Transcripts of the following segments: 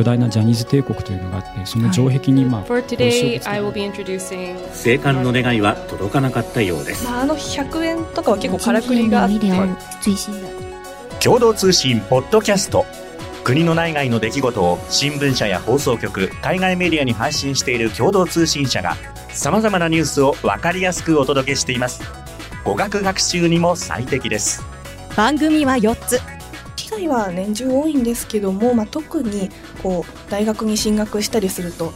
巨大なジャニーズ帝国というのがあってその城壁にまあ、生還の願いは届かなかったようです。まあ、あの100円とかは結構からくりがあって。共同通信ポッドキャスト国の内外の出来事を新聞社や放送局海外メディアに配信している共同通信社がさまざまなニュースを分かりやすくお届けしています。語学学習にも最適です。番組は4つ機会は年中多いんですけども、まあ、特にこう大学に進学したりすると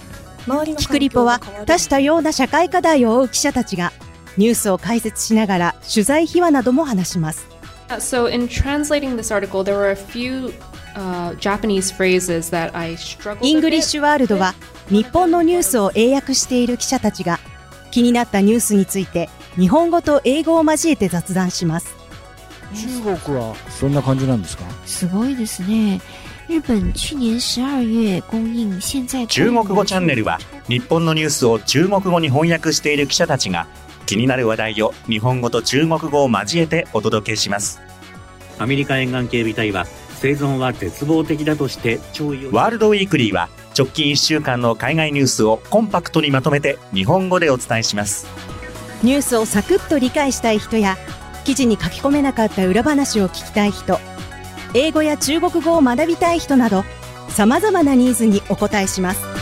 周りのキクリポは多種多様な社会課題を追う記者たちがニュースを解説しながら取材秘話なども話します。Uh, So, in translating this article, there were a few uh, Japanese phrases that I struggled イングリッ.シュワールドは日本のニュースを英訳している記者たちが気になったニュースについて日本語と英語を交えて雑談します中国はそんな感じなんですか？すごいですね。日本去年十二月供应现在中国語チャンネルは日本のニュースを中国語に翻訳している記者たちが気になる話題を日本語と中国語を交えてお届けします。アメリカ沿岸警備隊は生存は絶望的だとして弔意をワールドウィークリーは直近1週間の海外ニュースをコンパクトにまとめて日本語でお伝えします。ニュースをサクッと理解したい人や記事に書き込めなかった裏話を聞きたい人英語や中国語を学びたい人など様々なニーズにお応えします。